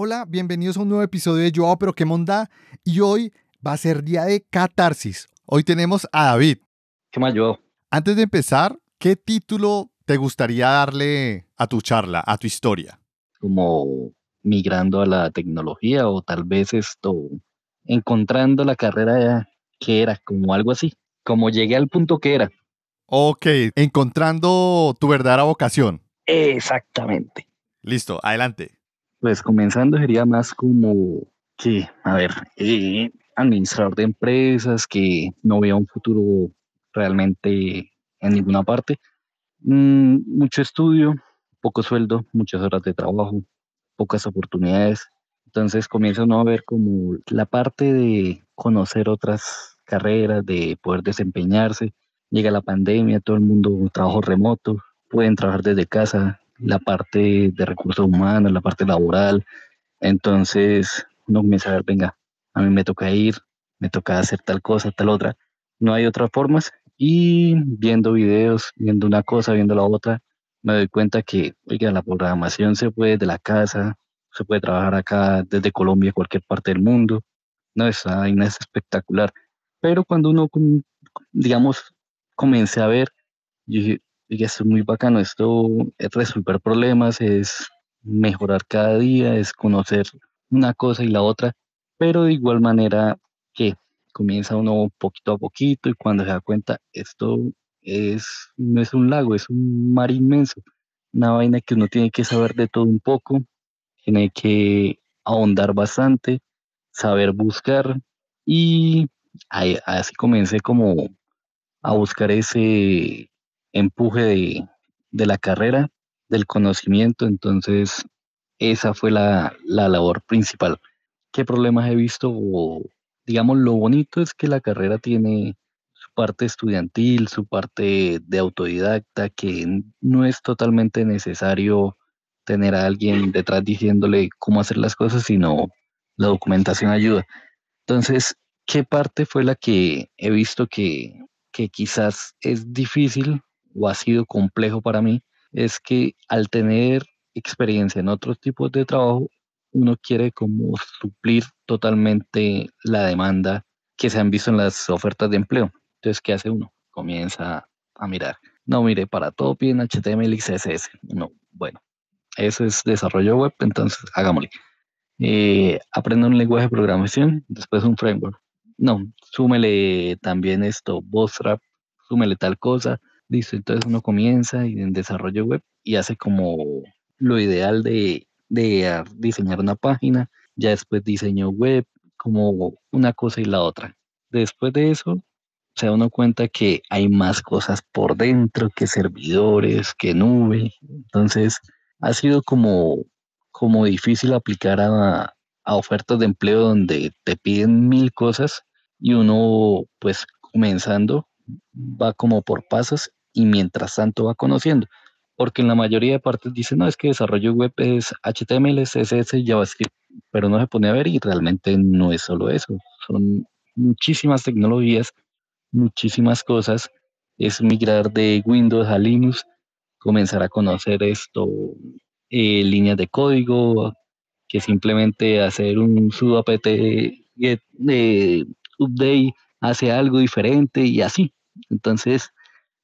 Hola, bienvenidos a un nuevo episodio de Yo, pero qué monda. Y hoy va a ser día de catarsis. Hoy tenemos a David. ¿Qué más, yo? Antes de empezar, ¿qué título te gustaría darle a tu charla, a tu historia? Como migrando a la tecnología o tal vez esto, encontrando la carrera que era, como algo así, como llegué al punto que era. Ok, encontrando tu verdadera vocación. Exactamente. Listo, adelante. Pues comenzando sería más como que, a ver, eh, administrador de empresas, que no vea un futuro realmente en ninguna parte. Mm, mucho estudio, poco sueldo, muchas horas de trabajo, pocas oportunidades. Entonces comienza uno a ver como la parte de conocer otras carreras, de poder desempeñarse. Llega la pandemia, todo el mundo trabajo remoto, pueden trabajar desde casa, la parte de recursos humanos, la parte laboral. Entonces uno comienza a ver, venga, a mí me toca ir, me toca hacer tal cosa, tal otra. No hay otras formas. Y viendo videos, viendo una cosa, viendo la otra, me doy cuenta que, oiga, la programación se puede de la casa, se puede trabajar acá desde Colombia, cualquier parte del mundo. No, esa vaina es espectacular. Pero cuando uno, digamos, comencé a ver, dije, esto es muy bacano, esto es resolver problemas, es mejorar cada día, es conocer una cosa y la otra, pero de igual manera que comienza uno poquito a poquito y cuando se da cuenta, esto es, no es un lago, es un mar inmenso, una vaina que uno tiene que saber de todo un poco, tiene que ahondar bastante, saber buscar y así comencé como a buscar ese empuje de, de la carrera, del conocimiento, entonces esa fue la, la labor principal. ¿Qué problemas he visto? digamos, lo bonito es que la carrera tiene su parte estudiantil, su parte de autodidacta, que no es totalmente necesario tener a alguien detrás diciéndole cómo hacer las cosas, sino la documentación ayuda. Entonces, ¿qué parte fue la que he visto que, que quizás es difícil o ha sido complejo para mí? Es que al tener experiencia en otros tipos de trabajo, uno quiere como suplir totalmente la demanda que se han visto en las ofertas de empleo. Entonces, ¿qué hace uno? Comienza a mirar. No, mire, para todo piden HTML y CSS. No, bueno, eso es desarrollo web, entonces hagámosle. Eh, aprenda un lenguaje de programación, después un framework. No, súmele también esto, Bootstrap, súmele tal cosa. Listo, entonces uno comienza en desarrollo web y hace como lo ideal de, de diseñar una página, ya después diseño web, como una cosa y la otra. Después de eso, se da uno cuenta que hay más cosas por dentro, que servidores, que nube. Entonces, ha sido como, como difícil aplicar a, a ofertas de empleo donde te piden mil cosas y uno, pues, comenzando, va como por pasos y mientras tanto va conociendo porque en la mayoría de partes dicen, no, es que desarrollo web es HTML, CSS, JavaScript, pero no se pone a ver y realmente no es solo eso, son muchísimas tecnologías, muchísimas cosas, es migrar de Windows a Linux, comenzar a conocer esto, eh, líneas de código, que simplemente hacer un sudo apt get de update hace algo diferente y así. Entonces,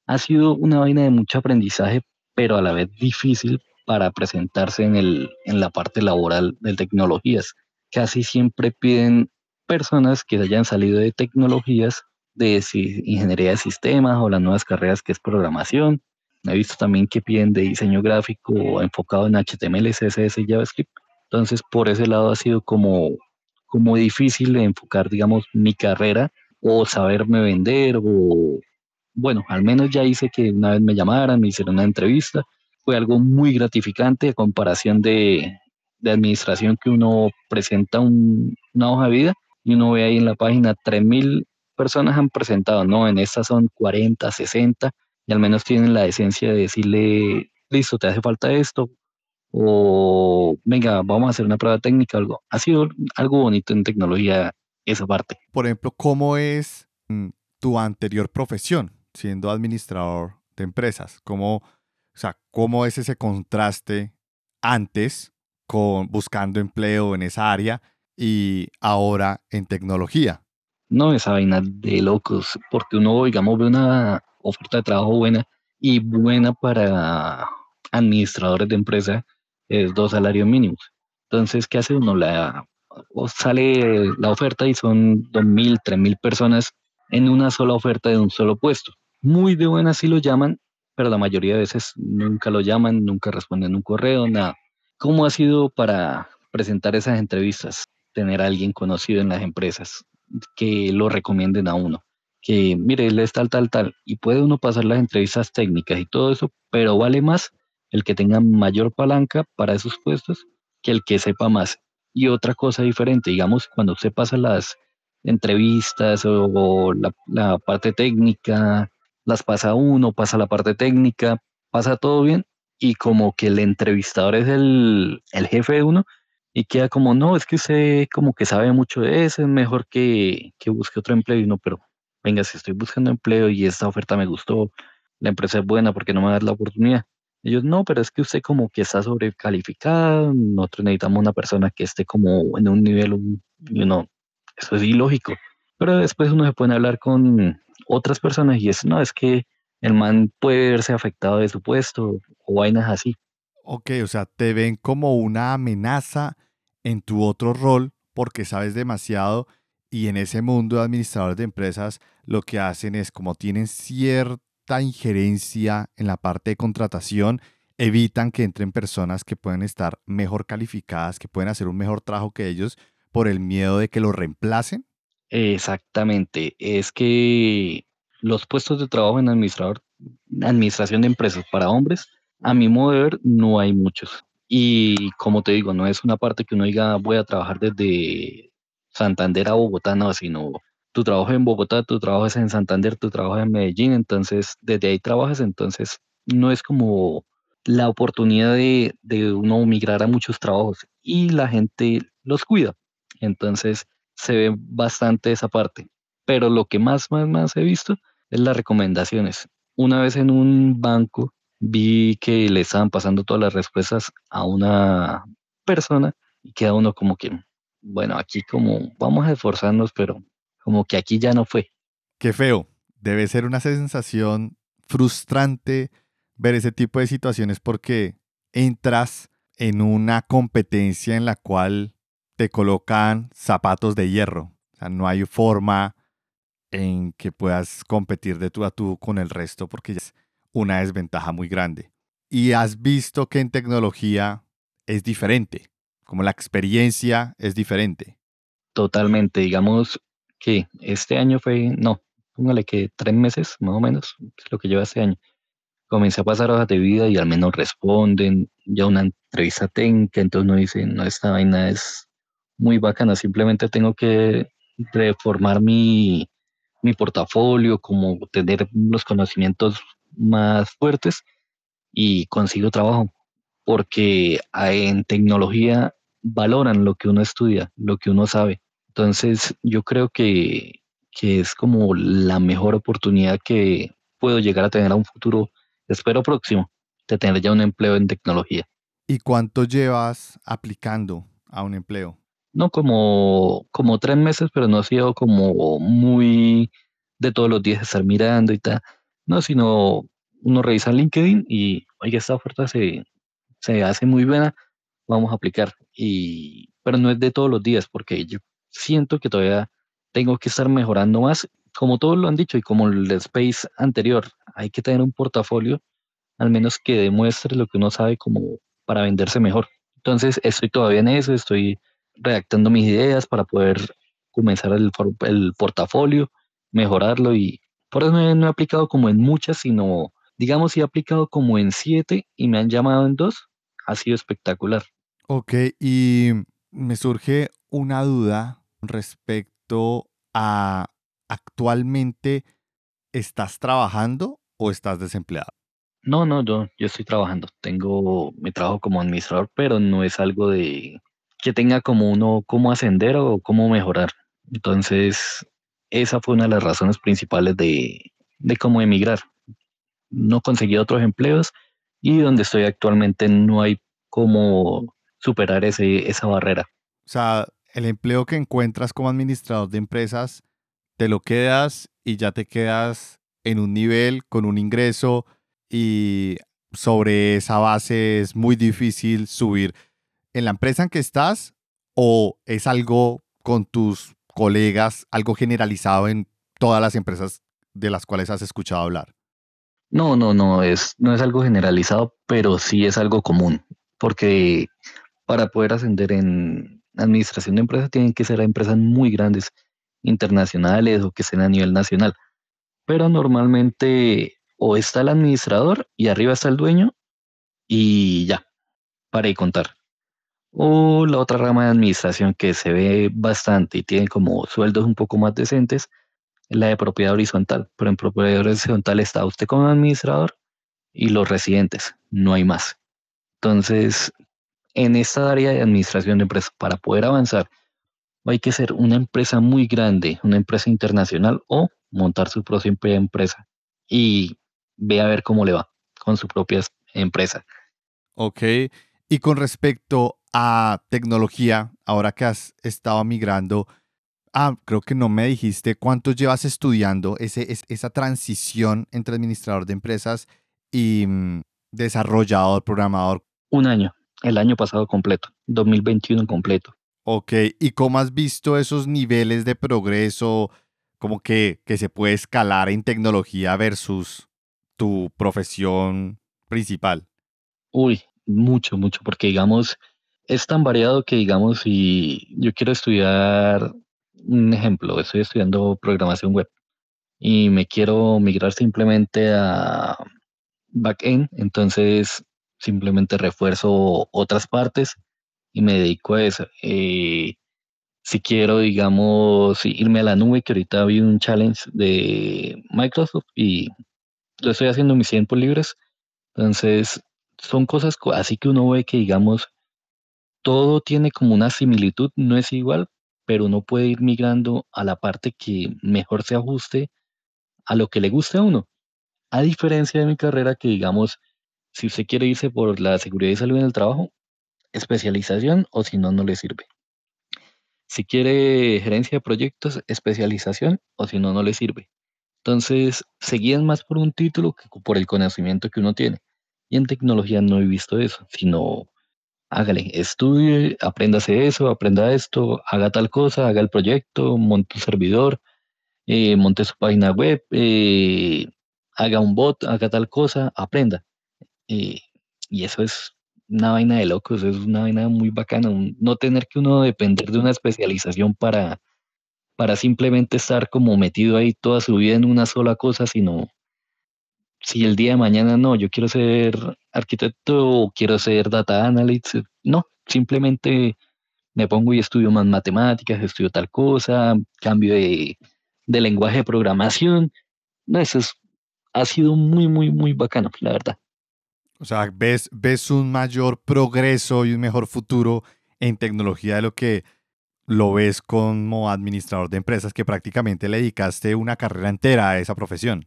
ha sido una vaina de mucho aprendizaje pero a la vez difícil para presentarse en, el, en la parte laboral de tecnologías. Casi siempre piden personas que hayan salido de tecnologías, de ingeniería de sistemas o las nuevas carreras que es programación. He visto también que piden de diseño gráfico enfocado en HTML, CSS y JavaScript. Entonces, por ese lado ha sido como, como difícil enfocar, digamos, mi carrera o saberme vender o, bueno, al menos ya hice que una vez me llamaran, me hicieron una entrevista. Fue algo muy gratificante a comparación de, de administración que uno presenta una hoja de vida y uno ve ahí en la página 3.000 personas han presentado, no, en estas son 40, 60 y al menos tienen la esencia de decirle, listo, te hace falta esto o venga, vamos a hacer una prueba técnica, algo. Ha sido algo bonito en tecnología esa parte. Por ejemplo, ¿cómo es mm, tu anterior profesión? Siendo administrador de empresas? ¿Cómo, o sea, ¿Cómo es ese contraste antes con, buscando empleo en esa área y ahora en tecnología. No, esa vaina de locos, porque uno, digamos, ve una oferta de trabajo buena y buena para administradores de empresa es dos salarios mínimos. Entonces, ¿qué hace uno? La, sale la oferta y son 2.000, 3.000 personas en una sola oferta de un solo puesto. Muy de buena si lo llaman, pero la mayoría de veces nunca lo llaman, nunca responden un correo, nada. ¿Cómo ha sido para presentar esas entrevistas? Tener a alguien conocido en las empresas que lo recomienden a uno. Que mire, él es tal, tal, tal. Y puede uno pasar las entrevistas técnicas y todo eso, pero vale más el que tenga mayor palanca para esos puestos que el que sepa más. Y otra cosa diferente, digamos, cuando usted pasa las entrevistas o, la, parte técnica, las pasa uno, pasa la parte técnica, pasa todo bien y como que el entrevistador es el, el jefe de uno y queda como, no, es que usted como que sabe mucho de eso, es mejor que, que busque otro empleo y no, pero venga, si estoy buscando empleo y esta oferta me gustó, la empresa es buena porque no me da la oportunidad. Ellos, no, pero es que usted como que está sobrecalificado, nosotros necesitamos una persona que esté como en un nivel, you know, eso es ilógico. Pero después uno se puede hablar con otras personas y es, no, es que el man puede verse afectado de su puesto o vainas así. Ok, o sea, te ven como una amenaza en tu otro rol porque sabes demasiado y en ese mundo de administradores de empresas lo que hacen es como tienen cierta injerencia en la parte de contratación, evitan que entren personas que pueden estar mejor calificadas, que pueden hacer un mejor trabajo que ellos por el miedo de que lo reemplacen. Exactamente, es que los puestos de trabajo en administrador, administración de empresas para hombres, a mi modo de ver, no hay muchos. Y como te digo, no es una parte que uno diga voy a trabajar desde Santander a Bogotá, no, sino tu trabajo en Bogotá, tu trabajo en Santander, tu trabajo en Medellín, entonces desde ahí trabajas, entonces no es como la oportunidad de, de uno migrar a muchos trabajos y la gente los cuida. Entonces se ve bastante esa parte. Pero lo que más, más, más he visto es las recomendaciones. Una vez en un banco vi que le estaban pasando todas las respuestas a una persona y queda uno como que, bueno, aquí como vamos a esforzarnos, pero como que aquí ya no fue. Qué feo. Debe ser una sensación frustrante ver ese tipo de situaciones porque entras en una competencia en la cual te colocan zapatos de hierro. O sea, no hay forma en que puedas competir de tú a tú con el resto porque es una desventaja muy grande. Y has visto que en tecnología es diferente, como la experiencia es diferente. Totalmente, digamos, que este año fue, no, póngale que tres meses más o menos, es lo que lleva este año. Comencé a pasar hojas de vida y al menos responden, ya una entrevista técnica, entonces uno dice, no, esta vaina es muy bacana, simplemente tengo que reformar mi, mi portafolio, como tener los conocimientos más fuertes y consigo trabajo, porque en tecnología valoran lo que uno estudia, lo que uno sabe. Entonces, yo creo que, es como la mejor oportunidad que puedo llegar a tener a un futuro, espero próximo, de tener ya un empleo en tecnología. ¿Y cuánto llevas aplicando a un empleo? No, como, como tres meses, pero no ha sido como muy de todos los días estar mirando y tal. No, sino uno revisa LinkedIn y, oye, esta oferta se, se hace muy buena, vamos a aplicar. Y, pero no es de todos los días, porque yo siento que todavía tengo que estar mejorando más. Como todos lo han dicho y como el space anterior, hay que tener un portafolio al menos que demuestre lo que uno sabe como para venderse mejor. Entonces estoy todavía en eso, estoy redactando mis ideas para poder comenzar el, el portafolio, mejorarlo y por eso no he, aplicado como en muchas, sino digamos si he aplicado como en siete y me han llamado en dos, ha sido espectacular. Ok, y me surge una duda respecto a actualmente, ¿estás trabajando o estás desempleado? No, no, yo, yo estoy trabajando. Tengo mi trabajo como administrador, pero no es algo de que tenga como uno cómo ascender o cómo mejorar. Entonces, esa fue una de las razones principales de, de cómo emigrar. No conseguí otros empleos y donde estoy actualmente no hay como superar ese, esa barrera. O sea, el empleo que encuentras como administrador de empresas, te lo quedas y ya te quedas en un nivel con un ingreso y sobre esa base es muy difícil subir. ¿En la empresa en que estás o es algo con tus colegas, algo generalizado en todas las empresas de las cuales has escuchado hablar? No, no, no es, no es algo generalizado, pero sí es algo común, porque para poder ascender en administración de empresas tienen que ser empresas muy grandes, internacionales o que estén a nivel nacional. Pero normalmente o está el administrador y arriba está el dueño y ya, para y contar. O la otra rama de administración que se ve bastante y tiene como sueldos un poco más decentes, es la de propiedad horizontal. Pero en propiedad horizontal está usted como administrador y los residentes, no hay más. Entonces, en esta área de administración de empresas, para poder avanzar, hay que ser una empresa muy grande, una empresa internacional o montar su propia empresa y ve a ver cómo le va con su propia empresa. Ok. Y con respecto a tecnología, ahora que has estado migrando, ah, creo que no me dijiste cuánto llevas estudiando ese, esa transición entre administrador de empresas y mm, desarrollador, programador. Un año el año pasado completo, 2021 completo. Ok, ¿y cómo has visto esos niveles de progreso como que, que se puede escalar en tecnología versus tu profesión principal? Uy, mucho, mucho, porque digamos, es tan variado que digamos, si yo quiero estudiar, un ejemplo, estoy estudiando programación web y me quiero migrar simplemente a backend, entonces simplemente refuerzo otras partes y me dedico a eso. Eh, si quiero, digamos, irme a la nube, que ahorita vi un challenge de Microsoft y lo estoy haciendo en mis tiempos libres. Entonces, son cosas así que uno ve que, digamos, todo tiene como una similitud, no es igual, pero uno puede ir migrando a la parte que mejor se ajuste a lo que le guste a uno. A diferencia de mi carrera, que digamos, si usted quiere irse por la seguridad y salud en el trabajo, especialización o si no, no le sirve. Si quiere gerencia de proyectos, especialización o si no, no le sirve. Entonces, seguían más por un título que por el conocimiento que uno tiene. Y en tecnología no he visto eso, sino hágale, estudie, apréndase eso, aprenda esto, haga tal cosa, haga el proyecto, monte un servidor, eh, monte su página web, eh, haga un bot, haga tal cosa, aprenda. Y, eso es una vaina de locos, es una vaina muy bacana, no tener que uno depender de una especialización para, para simplemente estar como metido ahí toda su vida en una sola cosa, sino si el día de mañana no, yo quiero ser arquitecto o quiero ser data analyst, no, simplemente me pongo y estudio más matemáticas, estudio tal cosa, cambio de, de lenguaje de programación. No, eso es, ha sido muy, muy, muy bacano, la verdad. O sea, ves, ves un mayor progreso y un mejor futuro en tecnología de lo que lo ves como administrador de empresas, que prácticamente le dedicaste una carrera entera a esa profesión.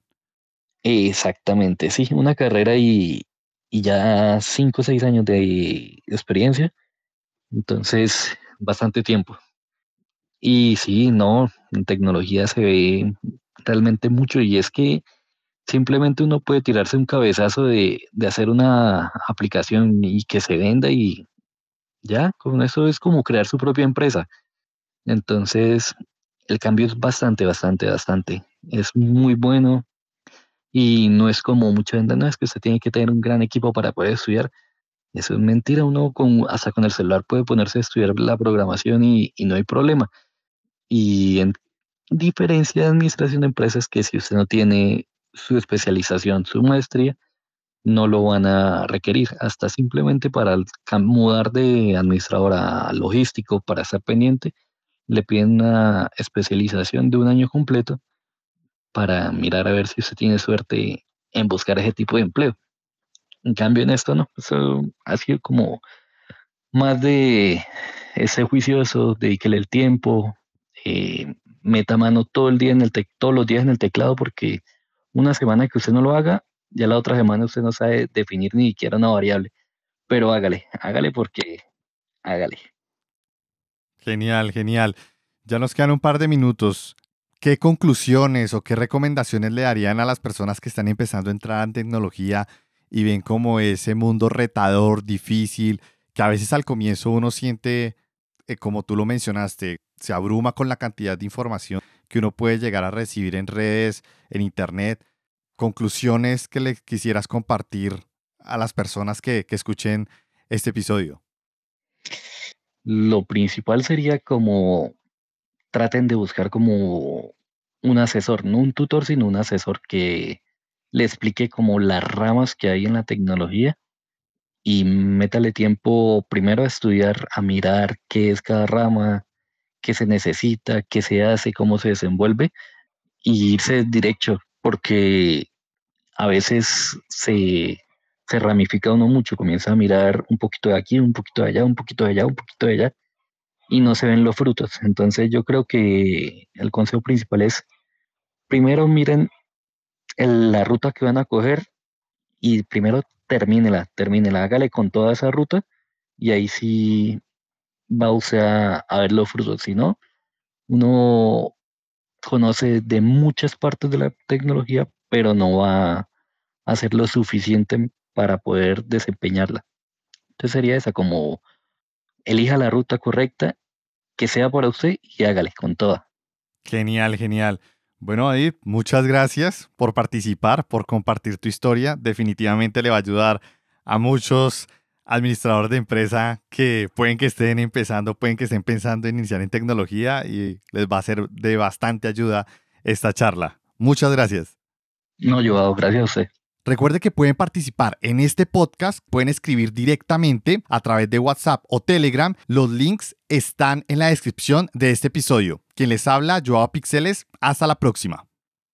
Exactamente, sí, una carrera y, ya cinco o seis años de experiencia. Entonces, bastante tiempo. Y sí, no, en tecnología se ve realmente mucho y es que Simplemente uno puede tirarse un cabezazo de, hacer una aplicación y que se venda y ya, con eso es como crear su propia empresa. Entonces, el cambio es bastante, bastante, bastante. Es muy bueno y no es como mucha gente, no es que usted tiene que tener un gran equipo para poder estudiar. Eso es mentira, uno con, hasta con el celular puede ponerse a estudiar la programación y, y no hay problema. Y en diferencia de administración de empresas, que si usted no tiene su especialización, su maestría, no lo van a requerir. Hasta simplemente para mudar de administrador a logístico, para estar pendiente, le piden una especialización de un año completo para mirar a ver si usted tiene suerte en buscar ese tipo de empleo. En cambio, en esto no, eso ha sido como más de ese juicioso, dedíquele el tiempo, eh, meta mano todo el día en el todos los días en el teclado porque una semana que usted no lo haga, ya la otra semana usted no sabe definir ni siquiera una variable. Pero hágale, hágale porque hágale. Genial, genial. Ya nos quedan un par de minutos. ¿Qué conclusiones o qué recomendaciones le darían a las personas que están empezando a entrar en tecnología y ven como ese mundo retador, difícil, que a veces al comienzo uno siente, eh, como tú lo mencionaste, se abruma con la cantidad de información que uno puede llegar a recibir en redes, en internet? Conclusiones que le quisieras compartir a las personas que, que escuchen este episodio. Lo principal sería como traten de buscar como un asesor, no un tutor, sino un asesor que le explique como las ramas que hay en la tecnología y métale tiempo primero a estudiar, a mirar qué es cada rama, qué se necesita, qué se hace, cómo se desenvuelve y irse derecho, porque a veces se, se ramifica uno mucho, comienza a mirar un poquito de aquí, un poquito de allá, un poquito de allá, un poquito de allá y no se ven los frutos. Entonces yo creo que el consejo principal es, primero miren la ruta que van a coger y primero termínela, termínela, hágale con toda esa ruta y ahí sí va usted a, a ver los frutos. Si no, uno conoce de muchas partes de la tecnología, pero no va a hacer lo suficiente para poder desempeñarla. Entonces sería esa como elija la ruta correcta, que sea para usted y hágale con toda. Genial, genial. Bueno, David, muchas gracias por participar, por compartir tu historia. Definitivamente le va a ayudar a muchos administradores de empresa que pueden que estén empezando, pueden que estén pensando en iniciar en tecnología y les va a ser de bastante ayuda esta charla. Muchas gracias. No, yo gracias a usted. Recuerde que pueden participar en este podcast, pueden escribir directamente a través de WhatsApp o Telegram. Los links están en la descripción de este episodio. Quien les habla, Joao Pixeles. Hasta la próxima.